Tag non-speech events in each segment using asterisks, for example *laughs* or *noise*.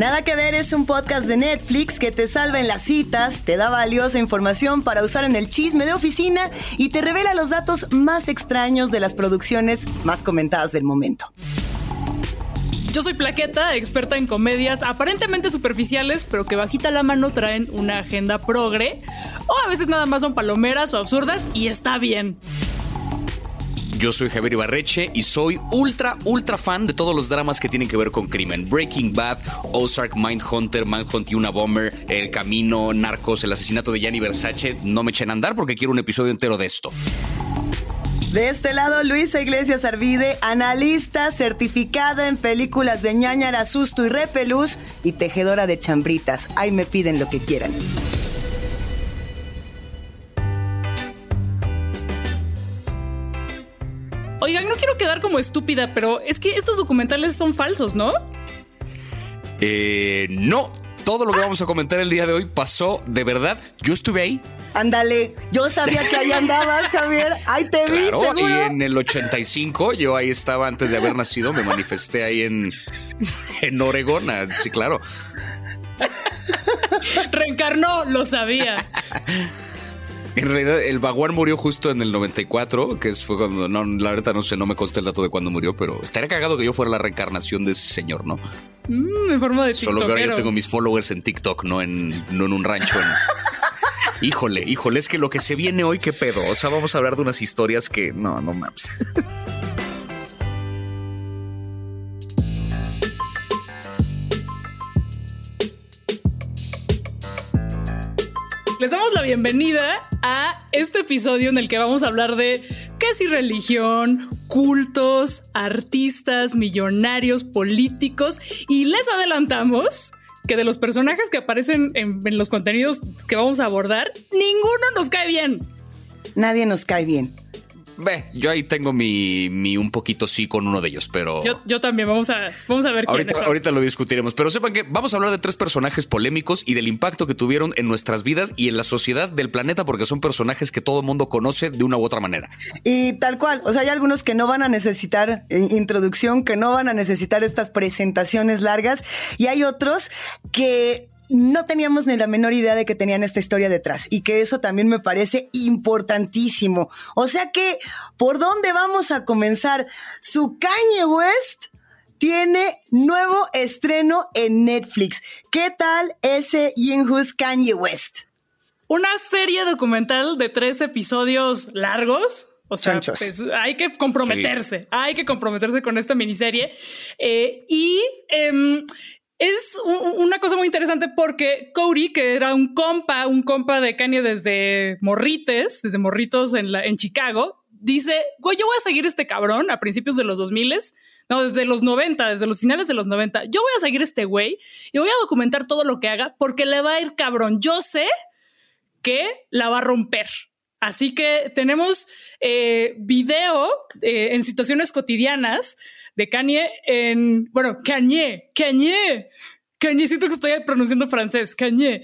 Nada que ver es un podcast de Netflix que te salva en las citas, te da valiosa información para usar en el chisme de oficina y te revela los datos más extraños de las producciones más comentadas del momento. Yo soy Plaqueta, experta en comedias aparentemente superficiales, pero que bajita la mano traen una agenda progre, o a veces nada más son palomeras o absurdas, y está bien. Yo soy Javier Ibarreche y soy ultra, ultra fan de todos los dramas que tienen que ver con crimen. Breaking Bad, Ozark, Mindhunter, Manhunt y una Bomber, El Camino, Narcos, el asesinato de Gianni Versace. No me echen a andar porque quiero un episodio entero de esto. De este lado, Luisa Iglesias Arvide, analista certificada en películas de ñañara, susto y repelús y tejedora de chambritas. Ahí me piden lo que quieran. Oigan, no quiero quedar como estúpida, pero es que estos documentales son falsos, ¿no? Eh, no, todo lo que vamos a comentar el día de hoy pasó de verdad. Yo estuve ahí. Ándale, yo sabía que ahí andabas, Javier. Ahí te vi, Claro, y seguro. en el 85 yo ahí estaba antes de haber nacido, me manifesté ahí en, en Oregón. ah, Sí, claro. Reencarnó, lo sabía. En realidad, el Baguán murió justo en el 94, que fue cuando, no, la verdad no sé, no me consta el dato de cuándo murió, pero estaría cagado que yo fuera la reencarnación de ese señor, ¿no? Mm, en forma de Solo que ahora yo tengo mis followers en TikTok, no en, no en un rancho. en- *laughs* Híjole, híjole, es que lo que se viene hoy, qué pedo. O sea, vamos a hablar de unas historias que no, no mames. Les damos la bienvenida a este episodio en el que vamos a hablar de qué si religión, cultos, artistas, millonarios, políticos y les adelantamos que de los personajes que aparecen en, en los contenidos que vamos a abordar, ninguno nos cae bien. Nadie nos cae bien. Ve, yo ahí tengo mi, mi un poquito sí con uno de ellos, pero Yo, yo también, vamos a, vamos a ver quiénes ahorita, son. ahorita lo discutiremos. Pero sepan que vamos a hablar de tres personajes polémicos y del impacto que tuvieron en nuestras vidas y en la sociedad del planeta, porque son personajes que todo el mundo conoce de una u otra manera. Y tal cual, o sea, hay algunos que no van a necesitar eh, introducción, que no van a necesitar estas presentaciones largas, y hay otros que no teníamos ni la menor idea de que tenían esta historia detrás, y que eso también me parece importantísimo. O sea que, ¿por dónde vamos a comenzar? Su Kanye West tiene nuevo estreno en Netflix. ¿Qué tal ese Yinhu's Kanye West? Una serie documental de tres episodios largos. O sea, pues, hay que comprometerse, hay que comprometerse con esta miniserie. Eh, y em, es una cosa muy interesante porque Cody, que era un compa, un compa de Kanye desde morrites, desde morritos en, en Chicago, dice, güey, yo voy a seguir este cabrón a principios de los 2000 no, desde los 90, desde los finales de los 90. Yo voy a seguir este güey y voy a documentar todo lo que haga porque le va a ir cabrón. Yo sé que la va a romper. Así que tenemos eh, video eh, en situaciones cotidianas de Kanye en, bueno, Kanye, Kanye, Kanye, siento que estoy pronunciando francés, Kanye,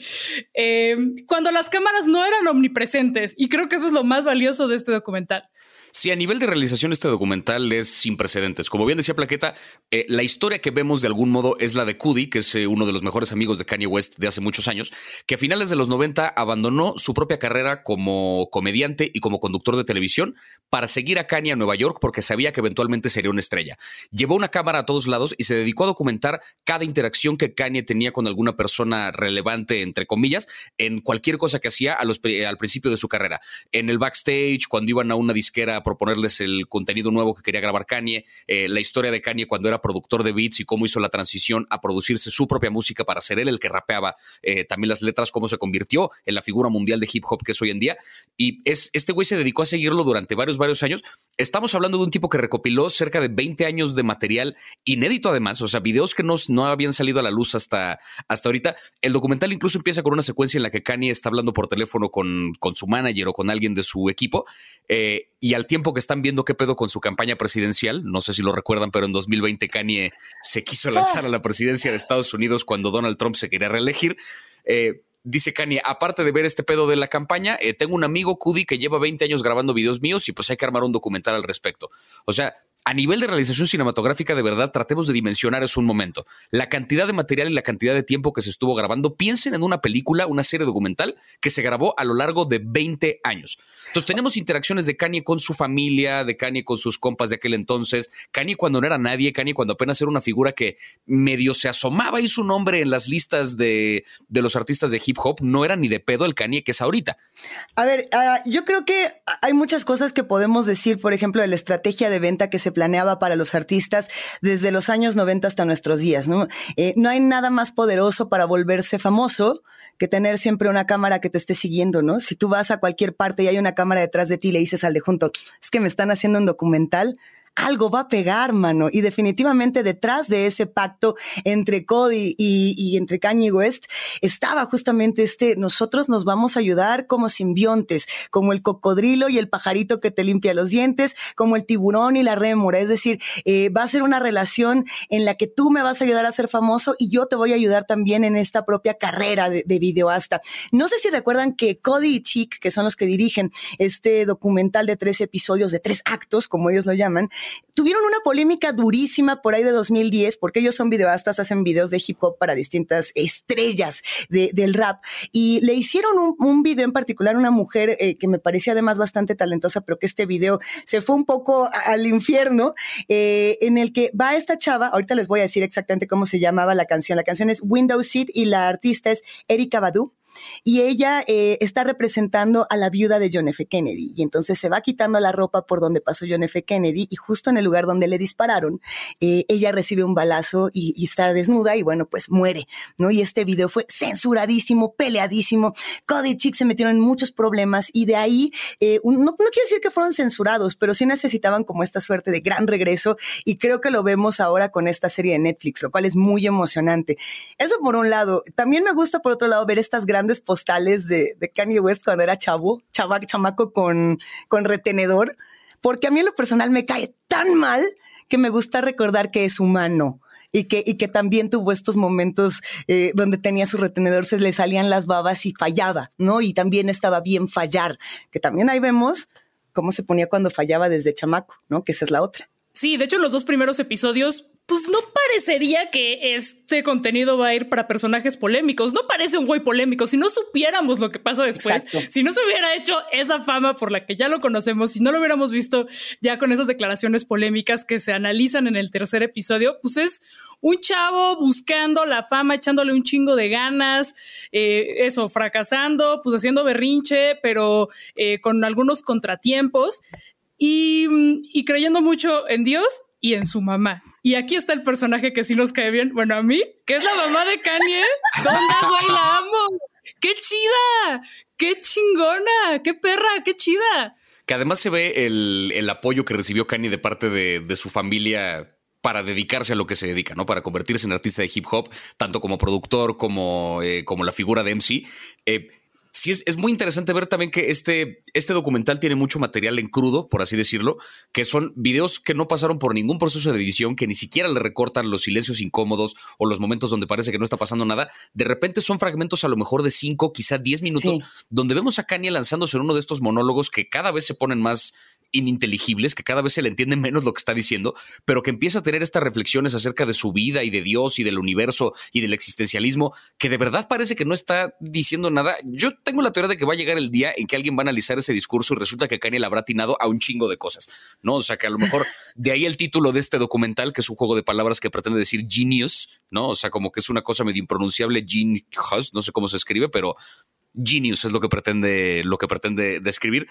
eh, cuando las cámaras no eran omnipresentes y creo que eso es lo más valioso de este documental. Sí, a nivel de realización este documental es sin precedentes. Como bien decía Plaqueta, eh, la historia que vemos de algún modo es la de Cudi, que es eh, uno de los mejores amigos de Kanye West de hace muchos años, que a finales de los 90 abandonó su propia carrera como comediante y como conductor de televisión para seguir a Kanye a Nueva York porque sabía que eventualmente sería una estrella. Llevó una cámara a todos lados y se dedicó a documentar cada interacción que Kanye tenía con alguna persona relevante, entre comillas, en cualquier cosa que hacía al principio de su carrera. En el backstage, cuando iban a una disquera proponerles el contenido nuevo que quería grabar Kanye, eh, la historia de Kanye cuando era productor de beats y cómo hizo la transición a producirse su propia música para ser él el que rapeaba eh, también las letras, cómo se convirtió en la figura mundial de hip hop que es hoy en día. Y es, este güey se dedicó a seguirlo durante varios, varios años. Estamos hablando de un tipo que recopiló cerca de 20 años de material inédito además, o sea, videos que no, no habían salido a la luz hasta, hasta ahorita. El documental incluso empieza con una secuencia en la que Kanye está hablando por teléfono con, con su manager o con alguien de su equipo eh, y al tiempo que están viendo qué pedo con su campaña presidencial, no sé si lo recuerdan, pero en 2020 Kanye se quiso lanzar a la presidencia de Estados Unidos cuando Donald Trump se quería reelegir. Eh, dice Kanye, aparte de ver este pedo de la campaña, eh, tengo un amigo, Cudi, que lleva 20 años grabando videos míos y pues hay que armar un documental al respecto. O sea, a nivel de realización cinematográfica, de verdad, tratemos de dimensionar eso un momento. La cantidad de material y la cantidad de tiempo que se estuvo grabando, piensen en una película, una serie documental que se grabó a lo largo de 20 años. Entonces tenemos interacciones de Kanye con su familia, de Kanye con sus compas de aquel entonces, Kanye cuando no era nadie, Kanye cuando apenas era una figura que medio se asomaba y su nombre en las listas de, de los artistas de hip hop no era ni de pedo el Kanye que es ahorita. A ver, uh, yo creo que hay muchas cosas que podemos decir, por ejemplo, de la estrategia de venta que se planeaba para los artistas desde los años 90 hasta nuestros días, ¿no? Eh, no hay nada más poderoso para volverse famoso que tener siempre una cámara que te esté siguiendo, ¿no? Si tú vas a cualquier parte y hay una cámara detrás de ti y le dices al de junto, es que me están haciendo un documental, algo va a pegar, mano. Y definitivamente detrás de ese pacto entre Cody y, entre Kanye West estaba justamente este, nosotros nos vamos a ayudar como simbiontes, como el cocodrilo y el pajarito que te limpia los dientes, como el tiburón y la rémora. Es decir, eh, va a ser una relación en la que tú me vas a ayudar a ser famoso y yo te voy a ayudar también en esta propia carrera de, de videoasta. No sé si recuerdan que Cody y Chick, que son los que dirigen este documental de tres episodios, de tres actos, como ellos lo llaman, tuvieron una polémica durísima por ahí de 2010, porque ellos son videoastas, hacen videos de hip hop para distintas estrellas del rap. Y le hicieron un, video en particular a una mujer eh, que me parecía además bastante talentosa, pero que este video se fue un poco al infierno, eh, en el que va esta chava, ahorita les voy a decir exactamente cómo se llamaba la canción. La canción es Window Seat y la artista es Erika Badu y ella eh, está representando a la viuda de John F. Kennedy. Y entonces se va quitando la ropa por donde pasó John F. Kennedy y justo en el lugar donde le dispararon, eh, ella recibe un balazo y, y, está desnuda y bueno, pues muere, ¿no? Y este video fue censuradísimo, peleadísimo. Cody y Chick se metieron en muchos problemas y de ahí, eh, un, no, no quiere decir que fueron censurados, pero sí necesitaban como esta suerte de gran regreso y creo que lo vemos ahora con esta serie de Netflix, lo cual es muy emocionante. Eso por un lado. También me gusta por otro lado ver estas grandes postales de, de Kanye West cuando era chavo, chava, chamaco con, con retenedor, porque a mí en lo personal me cae tan mal que me gusta recordar que es humano. Y que, y que también tuvo estos momentos eh, donde tenía su retenedor, se le salían las babas y fallaba, ¿no? Y también estaba bien fallar, que también ahí vemos cómo se ponía cuando fallaba desde chamaco, ¿no? Que esa es la otra. Sí, de hecho, los dos primeros episodios pues no parecería que este contenido va a ir para personajes polémicos. No parece un güey polémico. Si no supiéramos lo que pasa después, Exacto. si no se hubiera hecho esa fama por la que ya lo conocemos, si no lo hubiéramos visto ya con esas declaraciones polémicas que se analizan en el tercer episodio, pues es un chavo buscando la fama, echándole un chingo de ganas, eh, eso, fracasando, pues haciendo berrinche, pero eh, con algunos contratiempos. Y, y creyendo mucho en Dios y en su mamá. Y aquí está el personaje que sí nos cae bien, bueno, a mí, que es la mamá de Kanye. *laughs* ¿Dónde, güey? La amo. ¡Qué chida! ¡Qué chingona! ¡Qué perra! ¡Qué chida! Que además se ve el, el apoyo que recibió Kanye de parte de, de su familia para dedicarse a lo que se dedica, ¿no? Para convertirse en artista de hip hop, tanto como productor como, eh, como la figura de MC. Eh, sí es, es, muy interesante ver también que este, este documental tiene mucho material en crudo, por así decirlo, que son videos que no pasaron por ningún proceso de edición, que ni siquiera le recortan los silencios incómodos o los momentos donde parece que no está pasando nada. De repente son fragmentos a lo mejor de 5, quizá 10 minutos, sí. donde vemos a Kanye lanzándose en uno de estos monólogos que cada vez se ponen más ininteligibles, que cada vez se le entiende menos lo que está diciendo, pero que empieza a tener estas reflexiones acerca de su vida y de Dios y del universo y del existencialismo, que de verdad parece que no está diciendo nada. Yo tengo la teoría de que va a llegar el día en que alguien va a analizar ese discurso y resulta que Kanye le habrá atinado a un chingo de cosas, ¿no? O sea, que a lo mejor *laughs* de ahí el título de este documental, que es un juego de palabras que pretende decir genius, ¿no? O sea, como que es una cosa medio impronunciable, genius, no sé cómo se escribe, pero genius es lo que pretende, lo que pretende describir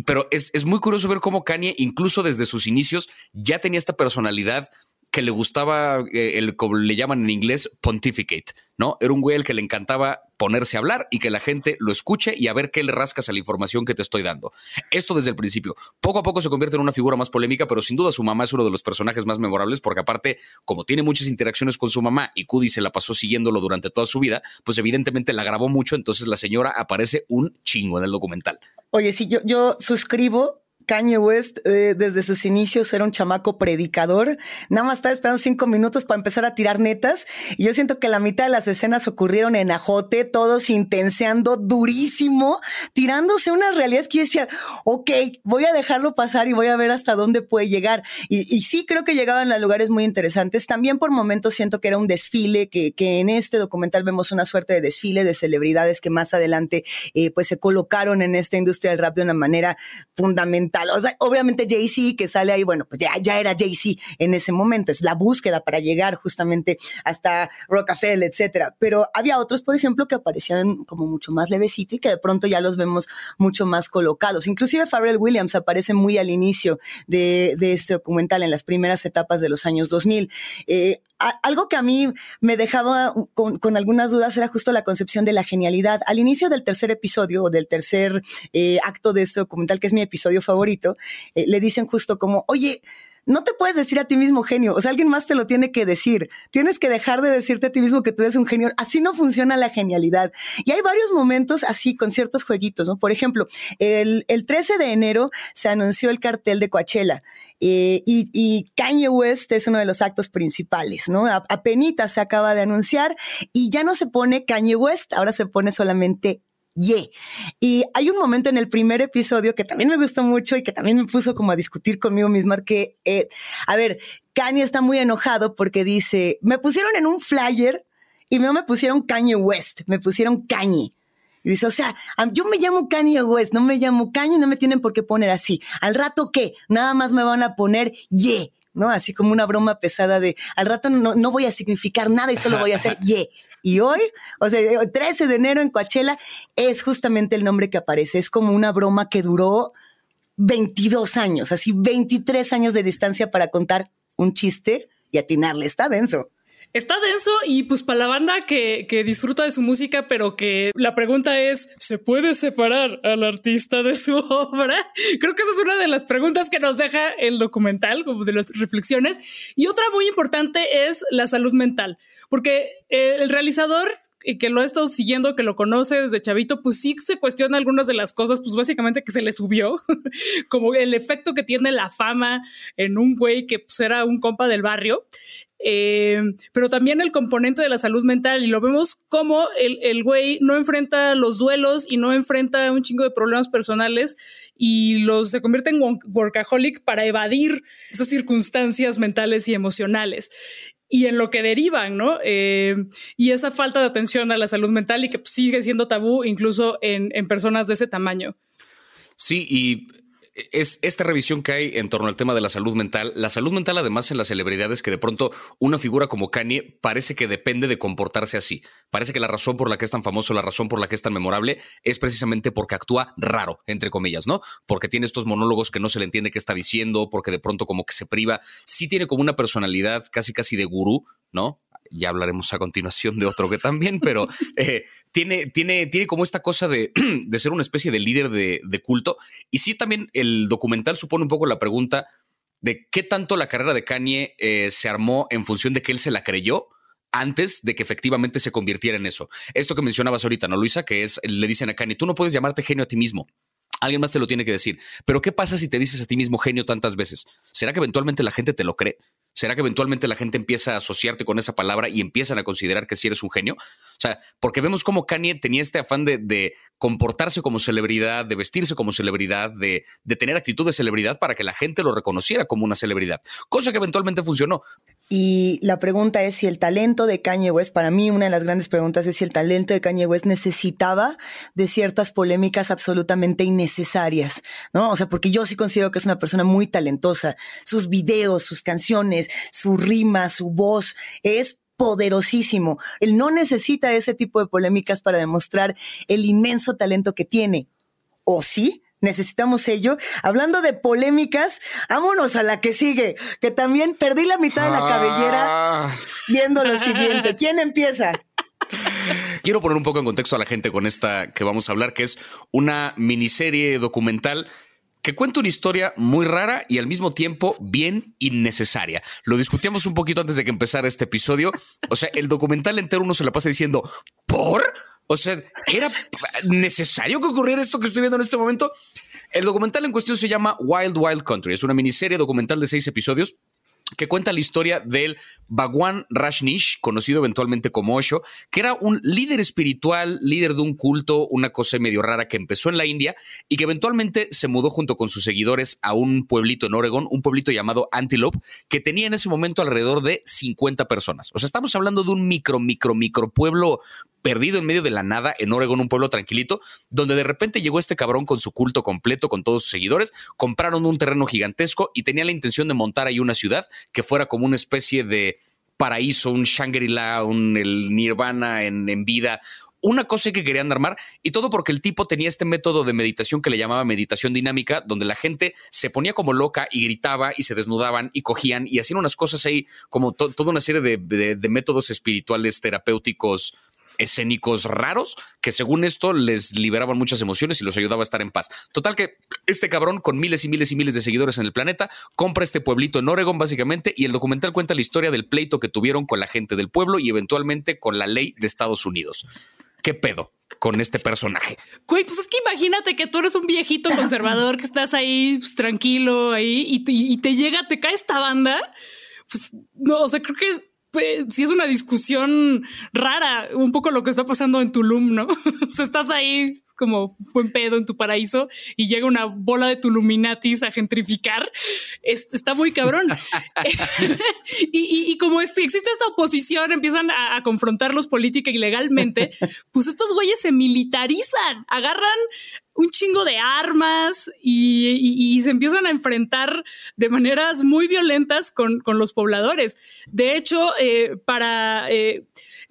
pero es, es, muy curioso ver cómo Kanye, incluso desde sus inicios, ya tenía esta personalidad que le gustaba, eh, el, como le llaman en inglés, pontificate, ¿no? Era un güey al que le encantaba ponerse a hablar y que la gente lo escuche y a ver qué le rascas a la información que te estoy dando. Esto desde el principio. Poco a poco se convierte en una figura más polémica, pero sin duda su mamá es uno de los personajes más memorables porque aparte, como tiene muchas interacciones con su mamá y Cudi se la pasó siguiéndolo durante toda su vida, pues evidentemente la grabó mucho, entonces la señora aparece un chingo en el documental. Oye, si yo, yo suscribo Kanye West eh, desde sus inicios era un chamaco predicador, nada más estaba esperando cinco minutos para empezar a tirar netas y yo siento que la mitad de las escenas ocurrieron en ajote, todos intenseando durísimo, tirándose unas realidades que yo decía, ok, voy a dejarlo pasar y voy a ver hasta dónde puede llegar. Y, sí creo que llegaban a lugares muy interesantes, también por momentos siento que era un desfile, que, que en este documental vemos una suerte de desfile de celebridades que más adelante eh, pues se colocaron en esta industria del rap de una manera fundamental. Obviamente Jay-Z que sale ahí, bueno, pues ya, ya era Jay-Z en ese momento, es la búsqueda para llegar justamente hasta Rockefeller, etcétera. Pero había otros, por ejemplo, que aparecían como mucho más levecito y que de pronto ya los vemos mucho más colocados. Inclusive Pharrell Williams aparece muy al inicio de, este documental, en las primeras etapas de los años 2000. Eh, algo que a mí me dejaba con, algunas dudas era justo la concepción de la genialidad. Al inicio del tercer episodio o del tercer eh, acto de este documental, que es mi episodio favorito, eh, le dicen justo como, oye, no te puedes decir a ti mismo genio, o sea, alguien más te lo tiene que decir. Tienes que dejar de decirte a ti mismo que tú eres un genio. Así no funciona la genialidad. Y hay varios momentos así con ciertos jueguitos, ¿no? Por ejemplo, el, el 13 de enero se anunció el cartel de Coachella eh, y, y, West es uno de los actos principales, ¿no? Apenita se acaba de anunciar y ya no se pone Kanye West, ahora se pone solamente Yeah. Y hay un momento en el primer episodio que también me gustó mucho y que también me puso como a discutir conmigo misma que, eh, a ver, Kanye está muy enojado porque dice, me pusieron en un flyer y no me pusieron Kanye West, me pusieron Kanye. Y dice, o sea, yo me llamo Kanye West, no me llamo Kanye, no me tienen por qué poner así. Al rato, ¿qué? Nada más me van a poner yeah. ¿no? Así como una broma pesada de, al rato no, no voy a significar nada y solo voy a hacer *laughs* yeah. Y hoy, o sea, 13 de enero en Coachella, es justamente el nombre que aparece. Es como una broma que duró 22 años, así 23 años de distancia para contar un chiste y atinarle. Está denso. Está denso y pues para la banda que, que, disfruta de su música, pero que la pregunta es, ¿se puede separar al artista de su *laughs* obra? Creo que esa es una de las preguntas que nos deja el documental, como de las reflexiones. Y otra muy importante es la salud mental porque el realizador y que lo ha estado siguiendo, que lo conoce desde chavito, pues sí se cuestiona algunas de las cosas, pues básicamente que se le subió, *laughs* como el efecto que tiene la fama en un güey que pues, era un compa del barrio. Eh, pero también el componente de la salud mental y lo vemos como el, el güey no enfrenta los duelos y no enfrenta un chingo de problemas personales y los se convierte en workaholic para evadir esas circunstancias mentales y emocionales y en lo que derivan, ¿no? Eh, y esa falta de atención a la salud mental y que sigue siendo tabú incluso en, en personas de ese tamaño. Sí, y es esta revisión que hay en torno al tema de la salud mental. La salud mental, además, en las celebridades, que de pronto una figura como Kanye parece que depende de comportarse así. Parece que la razón por la que es tan famoso, la razón por la que es tan memorable, es precisamente porque actúa raro, entre comillas, ¿no? Porque tiene estos monólogos que no se le entiende qué está diciendo, porque de pronto como que se priva. Sí tiene como una personalidad casi casi de gurú, ¿no? Ya hablaremos a continuación de otro que también, pero *laughs* eh, tiene, tiene, tiene como esta cosa de, *clears throat* de ser una especie de líder de, de, culto. Y sí, también el documental supone un poco la pregunta de qué tanto la carrera de Kanye eh, se armó en función de que él se la creyó antes de que efectivamente se convirtiera en eso. Esto que mencionabas ahorita, ¿no, Luisa? Que es, le dicen a Kanye, tú no puedes llamarte genio a ti mismo. Alguien más te lo tiene que decir. Pero ¿qué pasa si te dices a ti mismo genio tantas veces? ¿Será que eventualmente la gente te lo cree? ¿Será que eventualmente la gente empieza a asociarte con esa palabra y empiezan a considerar que sí eres un genio? O sea, porque vemos cómo Kanye tenía este afán de, comportarse como celebridad, de vestirse como celebridad, de, de, tener actitud de celebridad para que la gente lo reconociera como una celebridad, cosa que eventualmente funcionó. Y la pregunta es si el talento de Kanye West, para mí una de las grandes preguntas es si el talento de Kanye West necesitaba de ciertas polémicas absolutamente innecesarias, ¿no? O sea, porque yo sí considero que es una persona muy talentosa. Sus videos, sus canciones, su rima, su voz, es poderosísimo. Él no necesita ese tipo de polémicas para demostrar el inmenso talento que tiene. ¿O sí? necesitamos ello. Hablando de polémicas, vámonos a la que sigue, que también perdí la mitad de la cabellera ah. viendo lo siguiente. *laughs* ¿Quién empieza? Quiero poner un poco en contexto a la gente con esta que vamos a hablar, que es una miniserie documental que cuenta una historia muy rara y al mismo tiempo bien innecesaria. Lo discutíamos un poquito antes de que empezara este episodio. O sea, el documental entero uno se la pasa diciendo, ¿por? O sea, ¿era necesario que ocurriera esto que estoy viendo en este momento? El documental en cuestión se llama Wild Wild Country. Es una miniserie documental de seis episodios que cuenta la historia del Bhagwan Rajneesh, conocido eventualmente como Osho, que era un líder espiritual, líder de un culto, una cosa medio rara que empezó en la India y que eventualmente se mudó junto con sus seguidores a un pueblito en Oregon, un pueblito llamado Antelope, que tenía en ese momento alrededor de 50 personas. O sea, estamos hablando de un micro, micro, micro pueblo perdido en medio de la nada en Oregon, un pueblo tranquilito, donde de repente llegó este cabrón con su culto completo, con todos sus seguidores, compraron un terreno gigantesco y tenía la intención de montar ahí una ciudad que fuera como una especie de paraíso, un Shangri-La, un Nirvana en, vida, una cosa que querían armar y todo porque el tipo tenía este método de meditación que le llamaba meditación dinámica, donde la gente se ponía como loca y gritaba y se desnudaban y cogían y hacían unas cosas ahí como toda una serie de métodos espirituales terapéuticos escénicos raros que según esto les liberaban muchas emociones y los ayudaba a estar en paz. Total que este cabrón con miles y miles y miles de seguidores en el planeta compra este pueblito en Oregon básicamente y el documental cuenta la historia del pleito que tuvieron con la gente del pueblo y eventualmente con la ley de Estados Unidos. ¿Qué pedo? con este personaje. Güey, pues es que imagínate que tú eres un viejito conservador que estás ahí pues, tranquilo ahí y te, y te, llega, te cae esta banda. Pues no, o sea, creo que si es una discusión rara, un poco lo que está pasando en Tulum, ¿no? *laughs* o sea, estás ahí como buen pedo en tu paraíso y llega una bola de Tuluminatis a gentrificar. está muy cabrón. *laughs* *laughs* y, como este, existe esta oposición, empiezan a, a confrontarlos política y legalmente, pues estos güeyes se militarizan, agarran un chingo de armas y, se empiezan a enfrentar de maneras muy violentas con, los pobladores. De hecho, eh, para eh,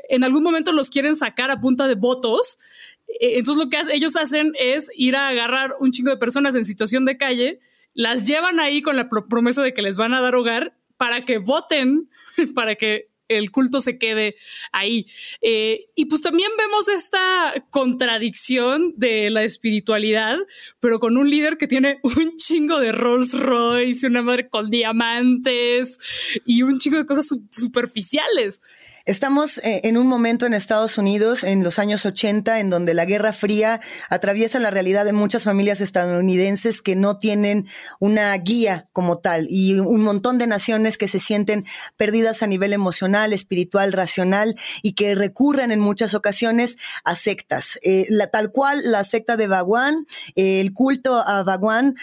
en algún momento los quieren sacar a punta de votos. Eh, entonces lo que ellos hacen es ir a agarrar un chingo de personas en situación de calle, las llevan ahí con la promesa de que les van a dar hogar para que voten, *laughs* para que el culto se quede ahí. Eh, y pues también vemos esta contradicción de la espiritualidad, pero con un líder que tiene un chingo de Rolls Royce, una madre con diamantes y un chingo de cosas superficiales. Estamos eh, en un momento en Estados Unidos, en los años 80, en donde la Guerra Fría atraviesa la realidad de muchas familias estadounidenses que no tienen una guía como tal y un montón de naciones que se sienten perdidas a nivel emocional, espiritual, racional y que recurren en muchas ocasiones a sectas. Eh, tal cual la secta de Bhagwan, eh, el culto a Bhagwan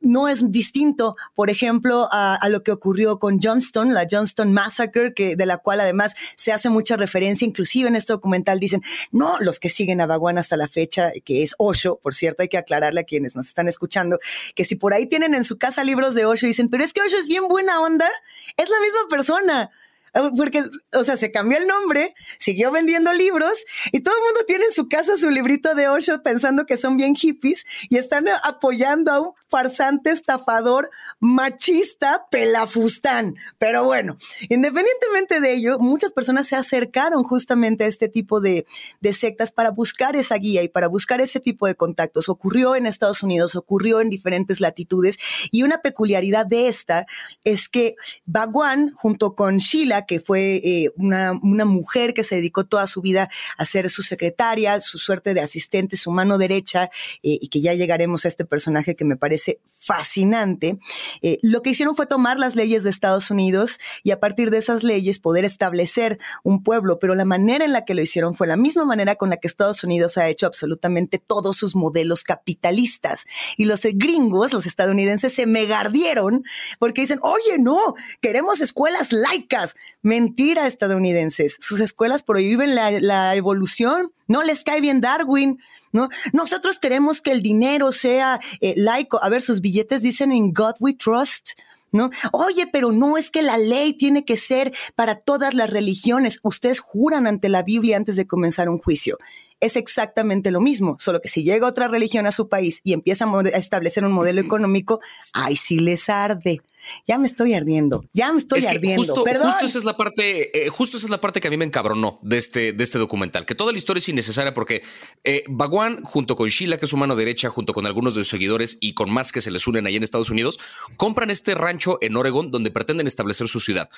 no es distinto, por ejemplo, a, a, lo que ocurrió con Johnston, la Johnston Massacre, que, de la cual además se hace mucha referencia, inclusive en este documental dicen, no, los que siguen a Baguán hasta la fecha, que es Osho, por cierto, hay que aclararle a quienes nos están escuchando, que si por ahí tienen en su casa libros de Osho, dicen, pero es que Osho es bien buena onda, es la misma persona. Ah, porque, o sea, se cambió el nombre, siguió vendiendo libros y todo el mundo tiene en su casa su librito de Osho pensando que son bien hippies y están apoyando a un farsante, estafador, machista, pelafustán. Pero bueno, independientemente de ello, muchas personas se acercaron justamente a este tipo de, de sectas para buscar esa guía y para buscar ese tipo de contactos. Ocurrió en Estados Unidos, ocurrió en diferentes latitudes y una peculiaridad de esta es que Bhagwan, junto con Sheila, que fue eh, una, mujer que se dedicó toda su vida a ser su secretaria, su suerte de asistente, su mano derecha, eh, y que ya llegaremos a este personaje que me parece fascinante. Eh, lo que hicieron fue tomar las leyes de Estados Unidos y a partir de esas leyes poder establecer un pueblo, pero la manera en la que lo hicieron fue la misma manera con la que Estados Unidos ha hecho absolutamente todos sus modelos capitalistas. Y los gringos, los estadounidenses, se megardieron porque dicen, oye, no, queremos escuelas laicas, Mentira, estadounidenses. Sus escuelas prohíben la, evolución. No les cae bien Darwin. ¿no? Nosotros queremos que el dinero sea eh, laico. A ver, sus billetes dicen in God we trust. ¿No? Oye, pero no es que la ley tiene que ser para todas las religiones. Ustedes juran ante la Biblia antes de comenzar un juicio es exactamente lo mismo, solo que si llega otra religión a su país y empieza a, establecer un modelo *clears throat* económico, ahí sí les arde. Ya me estoy ardiendo, ya me estoy ardiendo. Justo, justo esa es la parte, eh, justo esa es la parte que a mí me encabronó de este, de este documental, que toda la historia es innecesaria porque eh, Bagwan, junto con Sheila, que es su mano derecha, junto con algunos de sus seguidores y con más que se les unen ahí en Estados Unidos, compran este rancho en Oregon donde pretenden establecer su ciudad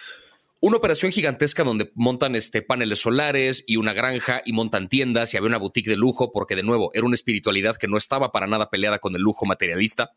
una operación gigantesca donde montan este, paneles solares y una granja y montan tiendas y había una boutique de lujo porque de nuevo era una espiritualidad que no estaba para nada peleada con el lujo materialista.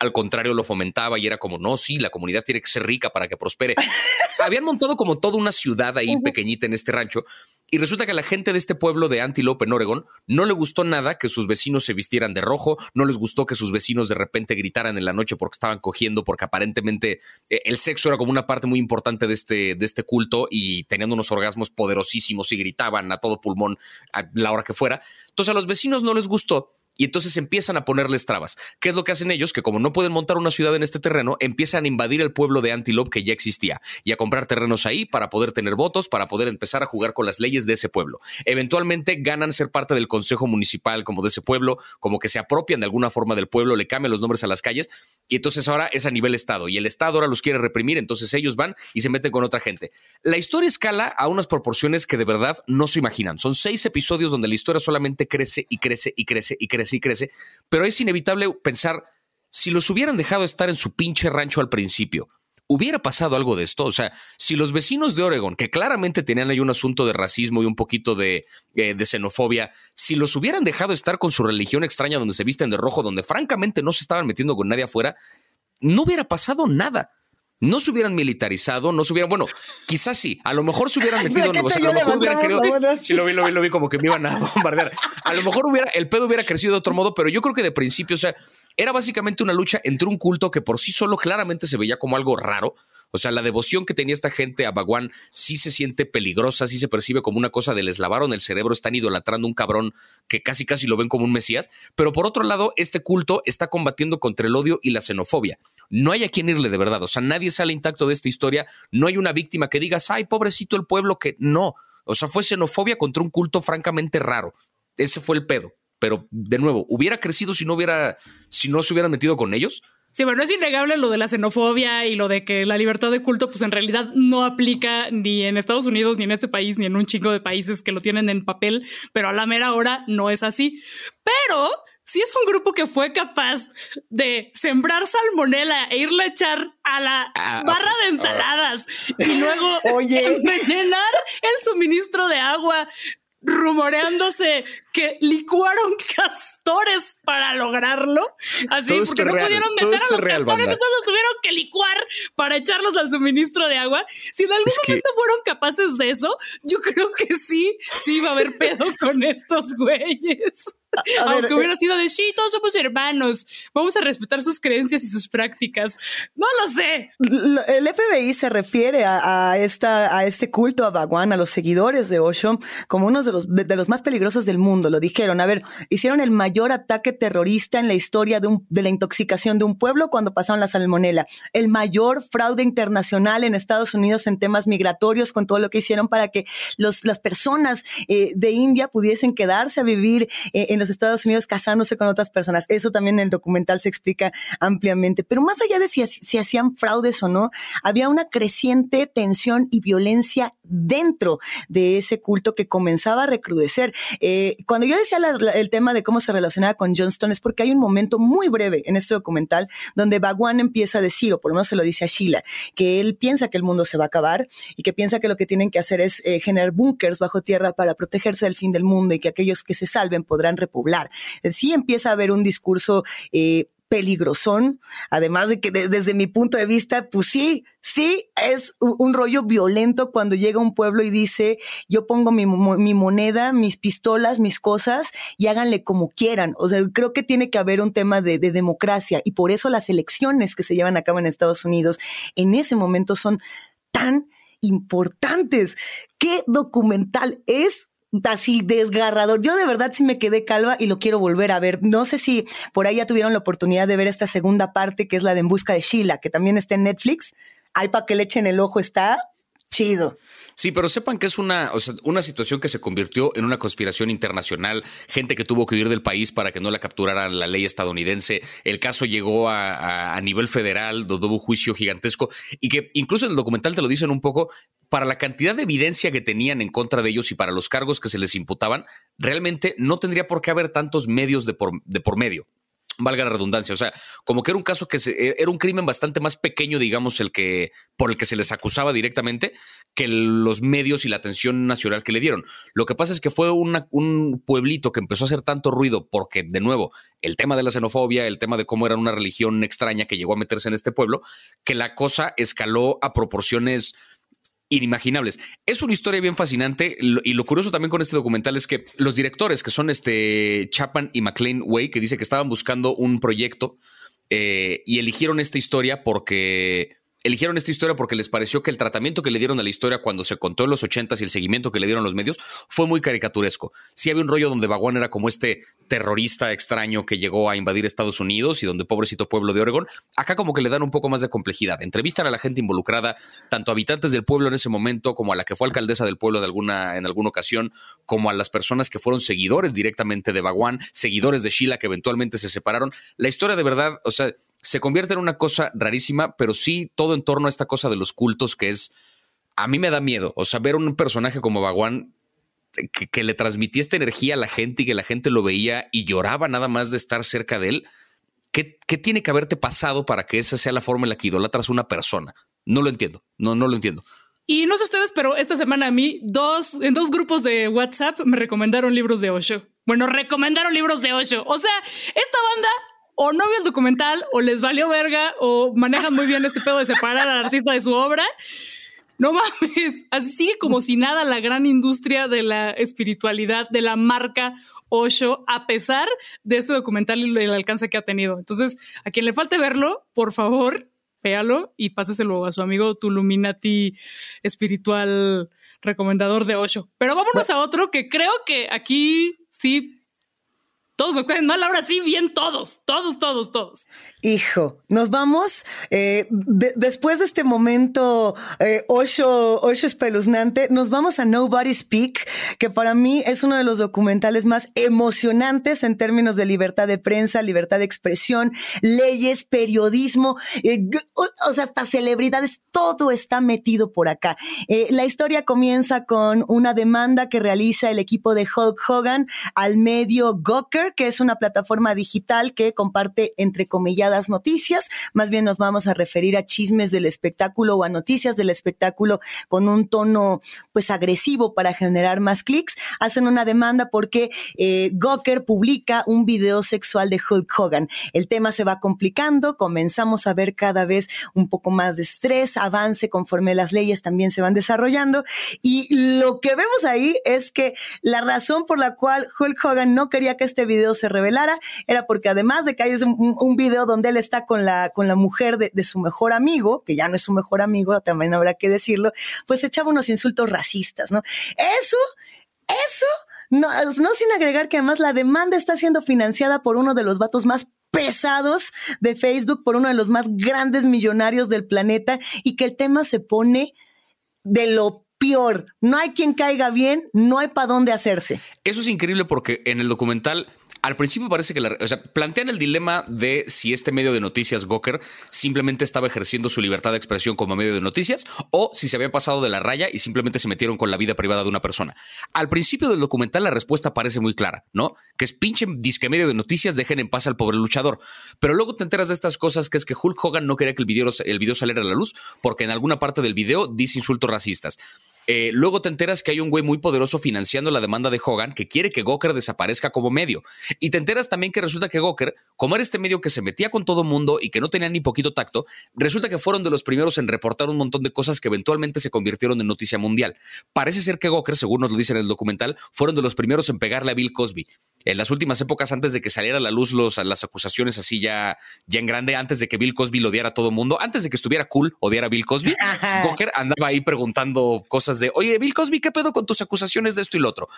Al contrario, lo fomentaba y era como, no, sí, la comunidad tiene que ser rica para que prospere. *laughs* Habían montado como toda una ciudad ahí pequeñita en este rancho y resulta que a la gente de este pueblo de Antelope, en Oregon, no le gustó nada que sus vecinos se vistieran de rojo, no les gustó que sus vecinos de repente gritaran en la noche porque estaban cogiendo, porque aparentemente eh, el sexo era como una parte muy importante de este, de este culto y teniendo unos orgasmos poderosísimos y gritaban a todo pulmón a la hora que fuera. Entonces a los vecinos no les gustó y entonces empiezan a ponerles trabas. ¿Qué es lo que hacen ellos? Que como no pueden montar una ciudad en este terreno, empiezan a invadir el pueblo de Antelope que ya existía y a comprar terrenos ahí para poder tener votos, para poder empezar a jugar con las leyes de ese pueblo. Eventualmente ganan ser parte del consejo municipal como de ese pueblo, como que se apropian de alguna forma del pueblo, le cambian los nombres a las calles y entonces ahora es a nivel Estado y el Estado ahora los quiere reprimir, entonces ellos van y se meten con otra gente. La historia escala a unas proporciones que de verdad no se imaginan. Son seis episodios donde la historia solamente crece y crece y crece y crece y crece, pero es inevitable pensar si los hubieran dejado estar en su pinche rancho al principio. ¿Hubiera pasado algo de esto? O sea, si los vecinos de Oregon, que claramente tenían ahí un asunto de racismo y un poquito de, eh, de xenofobia, si los hubieran dejado estar con su religión extraña donde se visten de rojo, donde francamente no se estaban metiendo con nadie afuera, no hubiera pasado nada no se hubieran militarizado, no se hubieran, bueno, quizás sí, a lo mejor se hubieran metido, o sea, a lo mejor hubieran querido, sí lo vi, lo vi, lo vi como que me iban a *laughs* bombardear. A lo mejor hubiera, el pedo hubiera crecido de otro modo, pero yo creo que de principio, o sea, era básicamente una lucha entre un culto que por sí solo claramente se veía como algo raro, o sea, la devoción que tenía esta gente a Baguán sí se siente peligrosa, sí se percibe como una cosa de les lavaron el cerebro, están idolatrando un cabrón que casi casi lo ven como un mesías. Pero por otro lado, este culto está combatiendo contra el odio y la xenofobia. No hay a quien irle de verdad. O sea, nadie sale intacto de esta historia. No hay una víctima que digas, ay, pobrecito el pueblo, que no. O sea, fue xenofobia contra un culto francamente raro. Ese fue el pedo. Pero de nuevo, hubiera crecido si no hubiera, si no se hubieran metido con ellos. Sí, bueno, es innegable lo de la xenofobia y lo de que la libertad de culto, pues en realidad no aplica ni en Estados Unidos, ni en este país, ni en un chingo de países que lo tienen en papel, pero a la mera hora no es así. Pero si es un grupo que fue capaz de sembrar salmonela e irle a echar a la ah, barra de ensaladas y luego *laughs* envenenar el suministro de agua rumoreándose que licuaron *laughs* castores para lograrlo. Así, porque no pudieron meter a los castores, entonces los tuvieron que licuar para echarlos al suministro de agua. Si en algún momento fueron capaces de eso, yo creo que sí, sí va a haber pedo *laughs* con estos güeyes. Aunque hubiera eh, sido de sí, todos somos hermanos, vamos a respetar sus creencias y sus prácticas. No lo sé. El FBI se refiere a, esta, a este culto a Bhagwan, a los seguidores de Osho, como uno de los, de, los más peligrosos del mundo. Lo dijeron. A ver, hicieron el mayor ataque terrorista en la historia de, de la intoxicación de un pueblo cuando pasaron la salmonela. El mayor fraude internacional en Estados Unidos en temas migratorios con todo lo que hicieron para que los, las personas eh, de India pudiesen quedarse a vivir eh, en los Estados Unidos casándose con otras personas. Eso también en el documental se explica ampliamente. Pero más allá de si, si hacían fraudes o no, había una creciente tensión y violencia dentro de ese culto que comenzaba a recrudecer. Eh, cuando yo decía el tema de cómo se relacionaba con Johnston es porque hay un momento muy breve en este documental donde Bhagwan empieza a decir, o por lo menos se lo dice a Sheila, que él piensa que el mundo se va a acabar y que piensa que lo que tienen que hacer es eh, generar búnkers bajo tierra para protegerse del fin del mundo y que aquellos que se salven podrán poblar. Sí empieza a haber un discurso eh, peligrosón, además de que desde mi punto de vista, pues sí, sí, es un, rollo violento cuando llega un pueblo y dice, yo pongo mi, moneda, mis pistolas, mis cosas y háganle como quieran. O sea, creo que tiene que haber un tema de, de democracia y por eso las elecciones que se llevan a cabo en Estados Unidos en ese momento son tan importantes. ¿Qué documental es? Así desgarrador. Yo de verdad sí me quedé calva y lo quiero volver a ver. No sé si por ahí ya tuvieron la oportunidad de ver esta segunda parte, que es la de En Busca de Sheila, que también está en Netflix. Ahí para que le echen el ojo está chido. Sí, pero sepan que es una, una situación que se convirtió en una conspiración internacional, gente que tuvo que huir del país para que no la capturara la ley estadounidense. El caso llegó a, a, nivel federal, donde hubo un juicio gigantesco y que incluso en el documental te lo dicen un poco, para la cantidad de evidencia que tenían en contra de ellos y para los cargos que se les imputaban, realmente no tendría por qué haber tantos medios de por, de por medio. valga la redundancia. O sea, como que era un caso que e, era un crimen bastante más pequeño, digamos, el que por el que se les acusaba directamente que los medios y la atención nacional que le dieron. Lo que pasa es que fue un pueblito que empezó a hacer tanto ruido porque, de nuevo, el tema de la xenofobia, el tema de cómo era una religión extraña que llegó a meterse en este pueblo, que la cosa escaló a proporciones inimaginables. Es una historia bien fascinante y lo curioso también con este documental es que los directores, que son este Chapman y McLean Way, que dice que estaban buscando un proyecto eh, y eligieron esta historia porque eligieron esta historia porque les pareció que el tratamiento que le dieron a la historia cuando se contó en los ochentas y el seguimiento que le dieron los medios fue muy caricaturesco. Sí había un rollo donde Baguán era como este terrorista extraño que llegó a invadir Estados Unidos y donde pobrecito pueblo de Oregón. Acá como que le dan un poco más de complejidad. Entrevistan a la gente involucrada, tanto habitantes del pueblo en ese momento como a la que fue alcaldesa del pueblo de alguna, en alguna ocasión, como a las personas que fueron seguidores directamente de Baguán, seguidores de Sheila que eventualmente se separaron. La historia de verdad, o sea, se convierte en una cosa rarísima, pero sí todo en torno a esta cosa de los cultos que es, a mí me da miedo, o sea, ver un personaje como Baguán que, le transmitía esta energía a la gente y que la gente lo veía y lloraba nada más de estar cerca de él. ¿Qué, ¿Qué, tiene que haberte pasado para que esa sea la forma en la que idolatras una persona? No lo entiendo, no, no lo entiendo. Y no sé ustedes, pero esta semana a mí, dos, en dos grupos de WhatsApp me recomendaron libros de Osho. Bueno, recomendaron libros de Osho. O sea, esta banda o no vio el documental, o les valió verga, o manejan muy bien este pedo de separar al artista de su obra. No mames, así sigue como si nada la gran industria de la espiritualidad, de la marca Osho, a pesar de este documental y el alcance que ha tenido. Entonces, a quien le falte verlo, por favor, véalo y páseselo a su amigo Tuluminati espiritual recomendador de Osho. Pero vámonos a otro que creo que aquí sí todos nos caen mal, ahora sí, bien todos, todos, todos, todos. Hijo, nos vamos eh, después de este momento eh, ocho, ocho espeluznante, nos vamos a Nobody Speak, que para mí es uno de los documentales más emocionantes en términos de libertad de prensa, libertad de expresión, leyes, periodismo, eh, o, sea, hasta celebridades, todo está metido por acá. Eh, la historia comienza con una demanda que realiza el equipo de Hulk Hogan al medio Gawker, que es una plataforma digital que comparte entre comillas noticias, más bien nos vamos a referir a chismes del espectáculo o a noticias del espectáculo con un tono pues agresivo para generar más clics. Hacen una demanda porque eh, Gawker publica un video sexual de Hulk Hogan. El tema se va complicando, comenzamos a ver cada vez un poco más de estrés, avance conforme las leyes también se van desarrollando y lo que vemos ahí es que la razón por la cual Hulk Hogan no quería que este video se revelara era porque además de que hay un, video donde él está con la, con la mujer de, su mejor amigo, que ya no es su mejor amigo, también habrá que decirlo, pues echaba unos insultos racistas, ¿no? Eso, eso, no, no sin agregar que además la demanda está siendo financiada por uno de los vatos más pesados de Facebook, por uno de los más grandes millonarios del planeta y que el tema se pone de lo peor. No hay quien caiga bien, no hay para dónde hacerse. Eso es increíble porque en el documental al principio parece que la, o sea, plantean el dilema de si este medio de noticias, Gawker, simplemente estaba ejerciendo su libertad de expresión como medio de noticias o si se había pasado de la raya y simplemente se metieron con la vida privada de una persona. Al principio del documental la respuesta parece muy clara, ¿no? Que es pinche disque medio de noticias, dejen en paz al pobre luchador. Pero luego te enteras de estas cosas que es que Hulk Hogan no quería que el video, el video saliera a la luz porque en alguna parte del video dice insultos racistas. Eh, luego te enteras que hay un güey muy poderoso financiando la demanda de Hogan que quiere que Goker desaparezca como medio. Y te enteras también que resulta que Goker, como era este medio que se metía con todo mundo y que no tenía ni poquito tacto, resulta que fueron de los primeros en reportar un montón de cosas que eventualmente se convirtieron en noticia mundial. Parece ser que Goker, según nos lo dice en el documental, fueron de los primeros en pegarle a Bill Cosby en las últimas épocas, antes de que saliera a la luz los, las acusaciones así ya, ya en grande, antes de que Bill Cosby lo odiara a todo mundo, antes de que estuviera cool odiar a Bill Cosby, *laughs* Goker andaba ahí preguntando cosas de, oye, Bill Cosby, ¿qué pedo con tus acusaciones de esto y lo otro?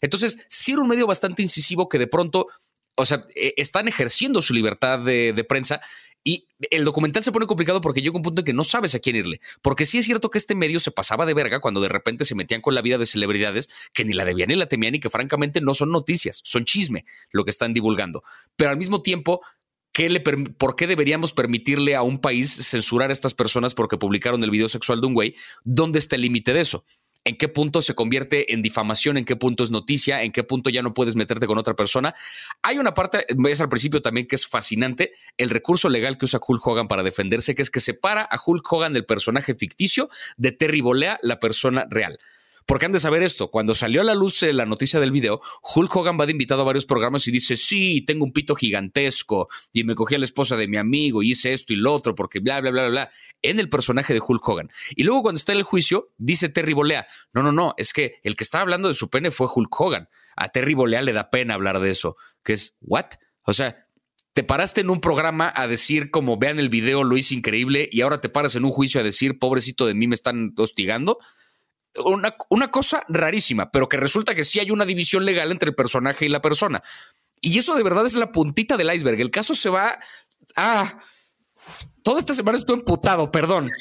Entonces, sí era un medio bastante incisivo que de pronto, o sea, e, están ejerciendo su libertad de, de prensa y el documental se pone complicado porque llega un punto en que no sabes a quién irle. Porque sí es cierto que este medio se pasaba de verga cuando de repente se metían con la vida de celebridades que ni la debían ni la temían y que francamente no son noticias, son chisme lo que están divulgando. Pero al mismo tiempo, ¿qué le ¿por qué deberíamos permitirle a un país censurar a estas personas porque publicaron el video sexual de un güey? ¿Dónde está el límite de eso? En qué punto se convierte en difamación, en qué punto es noticia, en qué punto ya no puedes meterte con otra persona. Hay una parte, ves al principio también que es fascinante, el recurso legal que usa Hulk Hogan para defenderse, que es que separa a Hulk Hogan del personaje ficticio de Terry Bolea, la persona real. Porque han de saber esto, cuando salió a la luz eh, la noticia del video, Hulk Hogan va de invitado a varios programas y dice, sí, tengo un pito gigantesco y me cogí a la esposa de mi amigo y hice esto y lo otro porque bla, bla, bla, bla, en el personaje de Hulk Hogan. Y luego cuando está en el juicio, dice Terry Bolea, no, no, no, es que el que estaba hablando de su pene fue Hulk Hogan. A Terry Bolea le da pena hablar de eso, que es, ¿what? O sea, te paraste en un programa a decir como vean el video, lo hice increíble y ahora te paras en un juicio a decir, pobrecito de mí, me están hostigando una, una cosa rarísima, pero que resulta que sí hay una división legal entre el personaje y la persona. Y eso de verdad es la puntita del iceberg. El caso se va. Ah, toda esta semana estoy emputado, perdón. *laughs*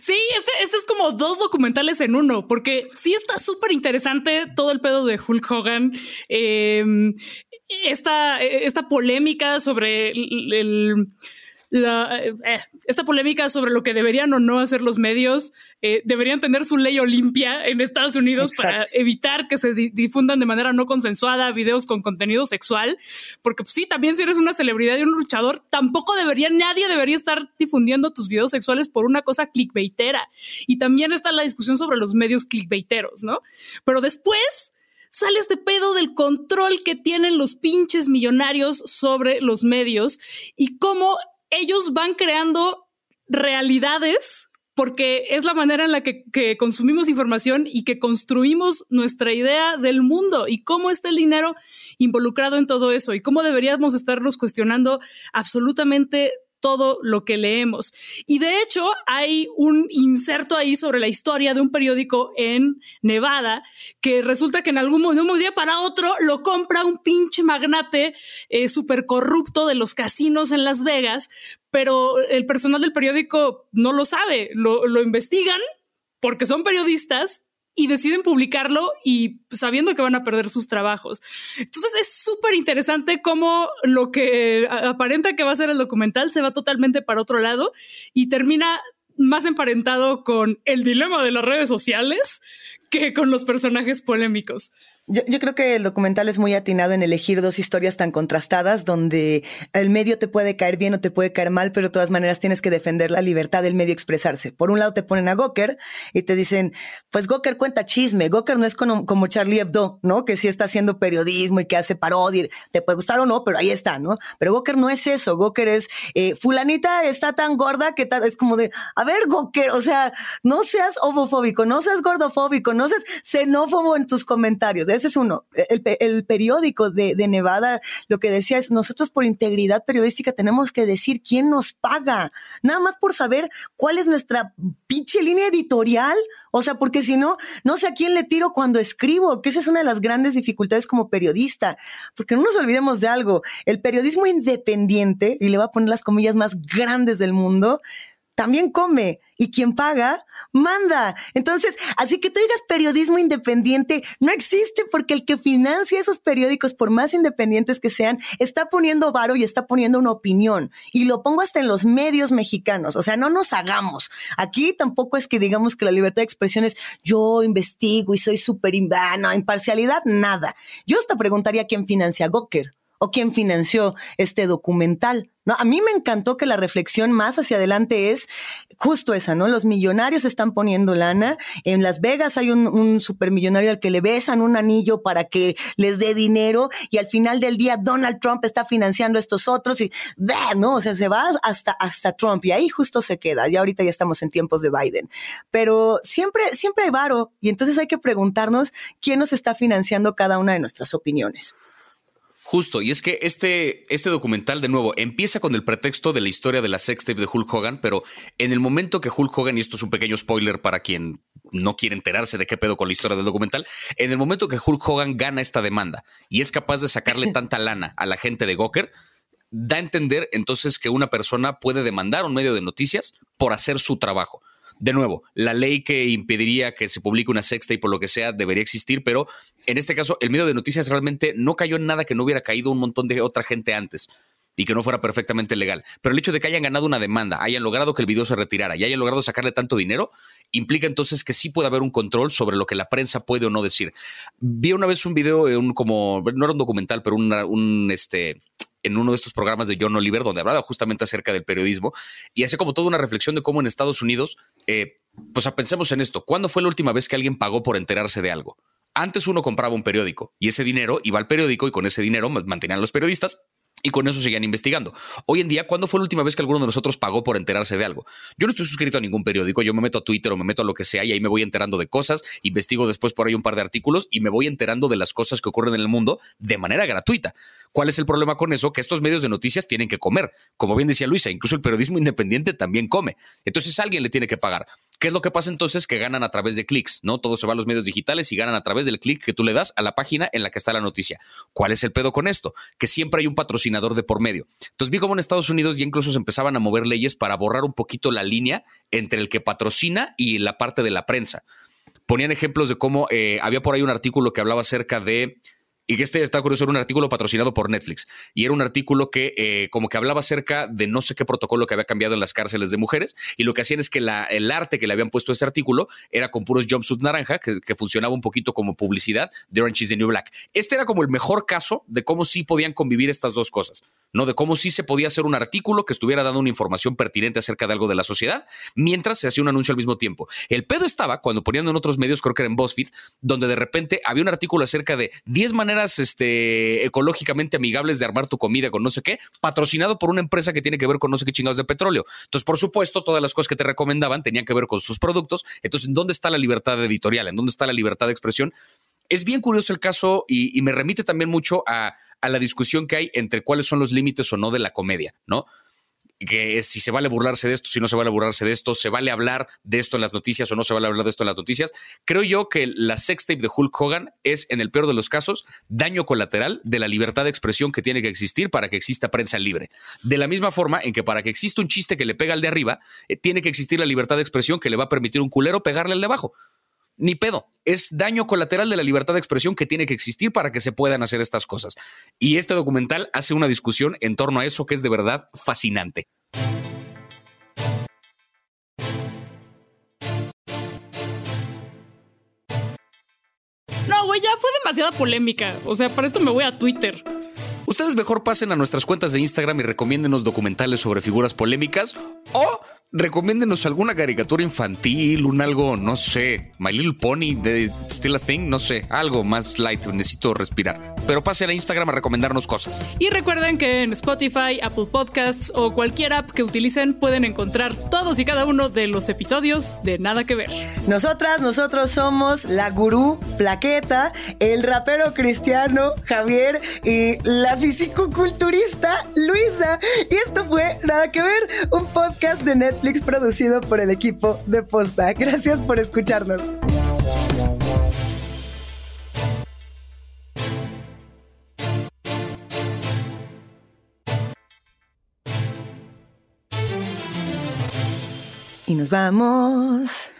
Sí, este, este, es como dos documentales en uno, porque sí está súper interesante todo el pedo de Hulk Hogan. Em, esta, esta polémica sobre el la, eh, esta polémica sobre lo que deberían o no hacer los medios, eh, deberían tener su ley Olimpia en Estados Unidos para evitar que se difundan de manera no consensuada videos con contenido sexual, porque pues, sí, también si eres una celebridad y un luchador, tampoco debería, nadie debería estar difundiendo tus videos sexuales por una cosa clickbaitera. Y también está la discusión sobre los medios clickbaiteros, ¿no? Pero después sale este pedo del control que tienen los pinches millonarios sobre los medios y cómo ellos van creando realidades porque es la manera en la que, consumimos información y que construimos nuestra idea del mundo y cómo está el dinero involucrado en todo eso y cómo deberíamos estarnos cuestionando absolutamente todo lo que leemos. Y de hecho, hay un inserto ahí sobre la historia de un periódico en Nevada que resulta que en algún de un día para otro lo compra un pinche magnate eh, súper corrupto de los casinos en Las Vegas, pero el personal del periódico no lo sabe, lo, lo investigan porque son periodistas y deciden publicarlo y sabiendo que van a perder sus trabajos. Entonces es súper interesante cómo lo que aparenta que va a ser el documental se va totalmente para otro lado y termina más emparentado con el dilema de las redes sociales que con los personajes polémicos. Yo, creo que el documental es muy atinado en elegir dos historias tan contrastadas donde el medio te puede caer bien o te puede caer mal, pero de todas maneras tienes que defender la libertad del medio expresarse. Por un lado te ponen a Goker y te dicen, pues Goker cuenta chisme, Goker no es como, Charlie Hebdo, ¿no? Que sí está haciendo periodismo y que hace parodia, te puede gustar o no, pero ahí está, ¿no? Pero Goker no es eso, Goker es, eh, fulanita está tan gorda que es como de, a ver Goker, o sea, no seas homofóbico, no seas gordofóbico, no seas xenófobo en tus comentarios ese es uno. El, periódico de, Nevada lo que decía es, nosotros por integridad periodística tenemos que decir quién nos paga, nada más por saber cuál es nuestra pinche línea editorial. O sea, porque si no, no sé a quién le tiro cuando escribo, que esa es una de las grandes dificultades como periodista, porque no nos olvidemos de algo, el periodismo independiente, y le voy a poner las comillas más grandes del mundo, también come y quien paga, manda. Entonces, así que tú digas periodismo independiente, no existe porque el que financia esos periódicos, por más independientes que sean, está poniendo varo y está poniendo una opinión. Y lo pongo hasta en los medios mexicanos. O sea, no nos hagamos. Aquí tampoco es que digamos que la libertad de expresión es yo investigo y soy súper, no, imparcialidad, nada. Yo hasta preguntaría quién financia Goker o quién financió este documental. No, a mí me encantó que la reflexión más hacia adelante es justo esa, ¿no? Los millonarios están poniendo lana. En Las Vegas hay un, supermillonario al que le besan un anillo para que les dé dinero y al final del día Donald Trump está financiando a estos otros y, ¿no? O sea, se va hasta, hasta Trump y ahí justo se queda. Ya ahorita ya estamos en tiempos de Biden. Pero siempre, siempre hay varo y entonces hay que preguntarnos quién nos está financiando cada una de nuestras opiniones. Justo, y es que este, este documental, de nuevo, empieza con el pretexto de la historia de la sextape de Hulk Hogan, pero en el momento que Hulk Hogan, y esto es un pequeño spoiler para quien no quiere enterarse de qué pedo con la historia del documental, en el momento que Hulk Hogan gana esta demanda y es capaz de sacarle *laughs* tanta lana a la gente de Gawker, da a entender entonces que una persona puede demandar un medio de noticias por hacer su trabajo. De nuevo, la ley que impediría que se publique una sexta y por lo que sea debería existir, pero en este caso el medio de noticias realmente no cayó en nada que no hubiera caído un montón de otra gente antes. y que no fuera perfectamente legal. Pero el hecho de que hayan ganado una demanda, hayan logrado que el video se retirara y hayan logrado sacarle tanto dinero, implica entonces que sí puede haber un control sobre lo que la prensa puede o no decir. Vi una vez un video, un, como, no era un documental, pero un, este, en uno de estos programas de John Oliver, donde hablaba justamente acerca del periodismo y hace como toda una reflexión de cómo en Estados Unidos, eh, pues pensemos en esto, ¿cuándo fue la última vez que alguien pagó por enterarse de algo? Antes uno compraba un periódico y ese dinero iba al periódico y con ese dinero mantenían los periodistas y con eso seguían investigando. Hoy en día, ¿cuándo fue la última vez que alguno de nosotros pagó por enterarse de algo? Yo no estoy suscrito a ningún periódico, yo me meto a Twitter o me meto a lo que sea y ahí me voy enterando de cosas, investigo después por ahí un par de artículos y me voy enterando de las cosas que ocurren en el mundo de manera gratuita. ¿Cuál es el problema con eso? Que estos medios de noticias tienen que comer. Como bien decía Luisa, incluso el periodismo independiente también come. Entonces alguien le tiene que pagar. ¿Qué es lo que pasa entonces? Que ganan a través de clics, ¿no? Todo se va a los medios digitales y ganan a través del clic que tú le das a la página en la que está la noticia. ¿Cuál es el pedo con esto? Que siempre hay un patrocinador de por medio. Entonces vi como en Estados Unidos ya incluso se empezaban a mover leyes para borrar un poquito la línea entre el que patrocina y la parte de la prensa. Ponían ejemplos de cómo eh, había por ahí un artículo que hablaba acerca de y que este está curioso, era un artículo patrocinado por Netflix. Y era un artículo que eh, como que hablaba acerca de no sé qué protocolo que había cambiado en las cárceles de mujeres. Y lo que hacían es que el arte que le habían puesto a este artículo era con puros jumpsuit naranja, que, que, funcionaba un poquito como publicidad de Orange is the New Black. Este era como el mejor caso de cómo sí podían convivir estas dos cosas. ¿No? De cómo sí se podía hacer un artículo que estuviera dando una información pertinente acerca de algo de la sociedad, mientras se hacía un anuncio al mismo tiempo. El pedo estaba cuando ponían en otros medios, creo que era en BuzzFeed, donde de repente había un artículo acerca de 10 maneras este, ecológicamente amigables de armar tu comida con no sé qué, patrocinado por una empresa que tiene que ver con no sé qué chingados de petróleo. Entonces, por supuesto, todas las cosas que te recomendaban tenían que ver con sus productos. Entonces, ¿en dónde está la libertad editorial? ¿En dónde está la libertad de expresión? Es bien curioso el caso y, me remite también mucho a, la discusión que hay entre cuáles son los límites o no de la comedia, ¿no? Que si se vale burlarse de esto, si no se vale burlarse de esto, se vale hablar de esto en las noticias o no se vale hablar de esto en las noticias. Creo yo que la sextape de Hulk Hogan es, en el peor de los casos, daño colateral de la libertad de expresión que tiene que existir para que exista prensa libre. De la misma forma en que para que exista un chiste que le pega al de arriba, eh, tiene que existir la libertad de expresión que le va a permitir un culero pegarle al de abajo ni pedo. Es daño colateral de la libertad de expresión que tiene que existir para que se puedan hacer estas cosas. Y este documental hace una discusión en torno a eso que es de verdad fascinante. No, güey, ya fue demasiada polémica. O sea, para esto me voy a Twitter. Ustedes mejor pasen a nuestras cuentas de Instagram y recomiéndenos documentales sobre figuras polémicas o recomiéndenos alguna caricatura infantil, un algo, no sé, My Little Pony de Still a Thing, no sé, algo más light, necesito respirar. Pero pasen a Instagram a recomendarnos cosas. Y recuerden que en Spotify, Apple Podcasts o cualquier app que utilicen pueden encontrar todos y cada uno de los episodios de Nada que Ver. Nosotras, nosotros somos la gurú Plaqueta, el rapero cristiano Javier y la fisicoculturista Luisa. Y esto fue Nada que Ver, un podcast de Netflix producido por el equipo de Posta. Gracias por escucharnos. Y nos vamos.